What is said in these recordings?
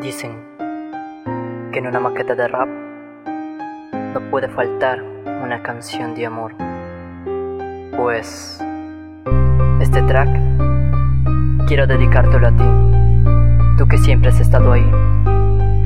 Dicen que en una maqueta de rap no puede faltar una canción de amor. Pues este track quiero dedicártelo a ti, tú que siempre has estado ahí,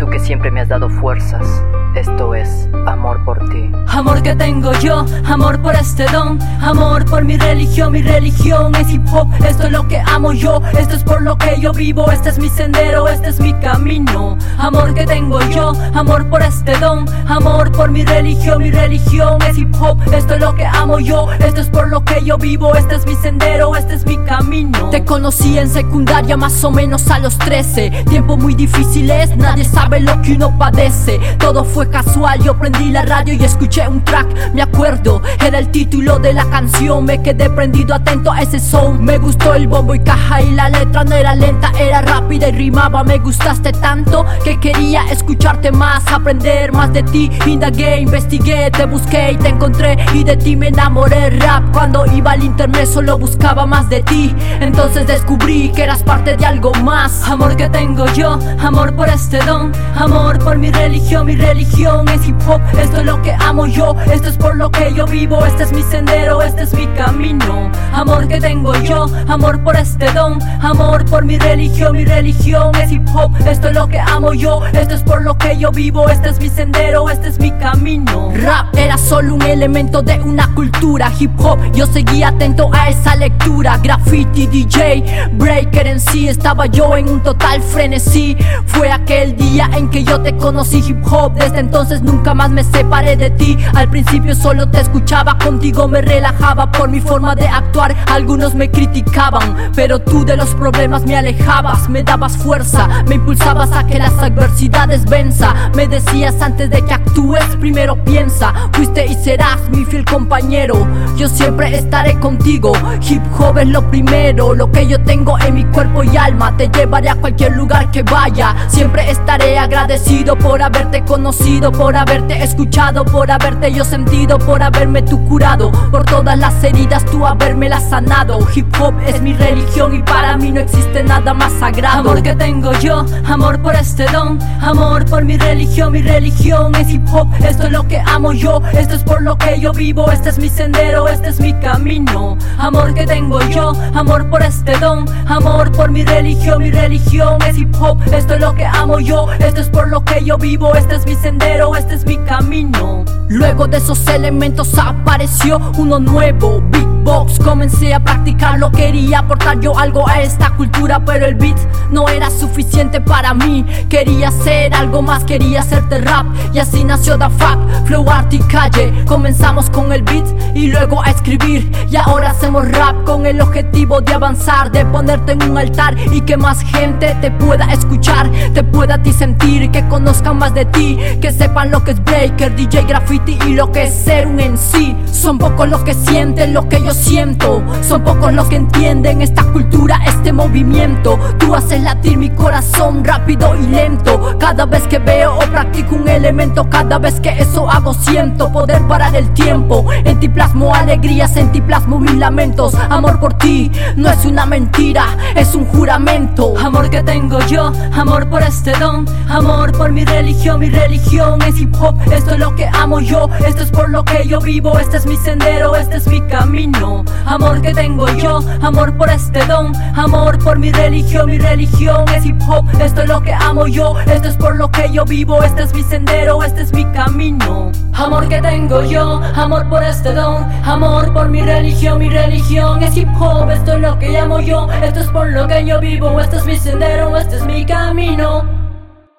tú que siempre me has dado fuerzas. Esto es amor por ti. Amor que tengo yo, amor por este don, amor por mi religión, mi religión es hip hop, esto es lo que amo yo, esto es por lo que yo vivo, este es mi sendero, este es mi camino. Amor que tengo yo, amor por este don, amor por mi religión, mi religión es hip hop, esto es lo que amo yo, esto es por lo que yo vivo, este es mi sendero, este es mi camino. Te conocí en secundaria más o menos a los 13, tiempo muy difícil es, nadie sabe lo que uno padece, todo fue casual, yo prendí la radio y escuché un track, me acuerdo, era el título de la canción, me quedé prendido atento a ese son, me gustó el bombo y caja y la letra no era lenta, era rápida y rimaba, me gustaste tanto que quería escucharte más, aprender más de ti, indagué, investigué, te busqué y te encontré. Y de ti me enamoré, rap, cuando iba al internet solo buscaba más de ti, entonces descubrí que eras parte de algo más, amor que tengo yo, amor por este don, amor por mi religión, mi religión es hip hop, esto es lo que amo yo, esto es por lo que yo vivo, este es mi sendero, este es mi camino. Amor que tengo yo, amor por este don, amor por mi religión, mi religión es hip hop, esto es lo que amo yo, esto es por lo que yo vivo, este es mi sendero, este es mi camino. Rap era solo un elemento de una cultura, hip hop, yo seguía atento a esa lectura, graffiti, DJ, breaker en sí, estaba yo en un total frenesí, fue aquel día en que yo te conocí hip hop, desde entonces nunca más me separé de ti, al principio solo te escuchaba, contigo me relajaba por mi forma de actuar, algunos me criticaban, pero tú de los problemas me alejabas, me dabas fuerza, me impulsabas a que las adversidades venza, me decías antes de que actúes, primero piensa, fuiste y serás mi fiel compañero, yo siempre estaré contigo, hip hop es lo primero, lo que yo tengo en mi cuerpo y alma, te llevaré a cualquier lugar que vaya, siempre estaré agradecido por haberte conocido, por haberte escuchado, por haberte yo sentido, por haberme tú curado, por todas las heridas tú haberme las sanado, hip hop es mi religión y para mí no existe nada más sagrado, amor que tengo yo, amor por este don, amor por mi religión, mi religión es hip hop, esto es lo que amo yo, esto es por lo que yo vivo, este es mi sendero, este es mi camino, amor que tengo yo, amor por este don, amor por mi religión, mi religión es hip hop, esto es lo que amo yo, esto es por lo que yo vivo, este es mi sendero, este es mi camino. Luego de esos elementos apareció uno nuevo, beatbox, comencé a practicarlo, quería aportar yo algo a esta cultura, pero el beat no era suficiente para mí, quería hacer algo más, quería hacerte rap, y así nació The Fact, Flow Art y Calle, comenzamos con el beat y luego a escribir, y ahora hacemos rap con el objetivo de avanzar, de ponerte en un altar y que más gente te pueda escuchar, te pueda a ti sentir, que conozcan más de ti, que sepan lo que es breaker, DJ graffiti y lo que es ser un en sí. Son pocos los que sienten lo que yo siento, son pocos los que entienden esta cultura, este movimiento. Tú haces latir mi corazón rápido y lento, cada vez que veo o practico un elemento, cada vez que eso hago siento poder parar el tiempo. En ti plasmo alegrías, en ti plasmo mis lamentos. Amor por ti no es una mentira, es un juramento. Amor que tengo yo, amor por este don, amor por mi religión, mi religión es hip hop, esto es lo que amo yo, esto es por lo que yo vivo, este es mi sendero, este es mi camino. Amor que tengo yo, amor por este don, amor por mi religión, mi religión es hip hop, esto es lo que amo yo, esto es por lo que yo vivo, este es mi sendero, este es mi camino. Amor que tengo yo, amor por este don, amor por mi religión, mi religión es hip hop, esto es lo que amo yo, esto es por lo que yo vivo, este es mi sendero, este es mi camino.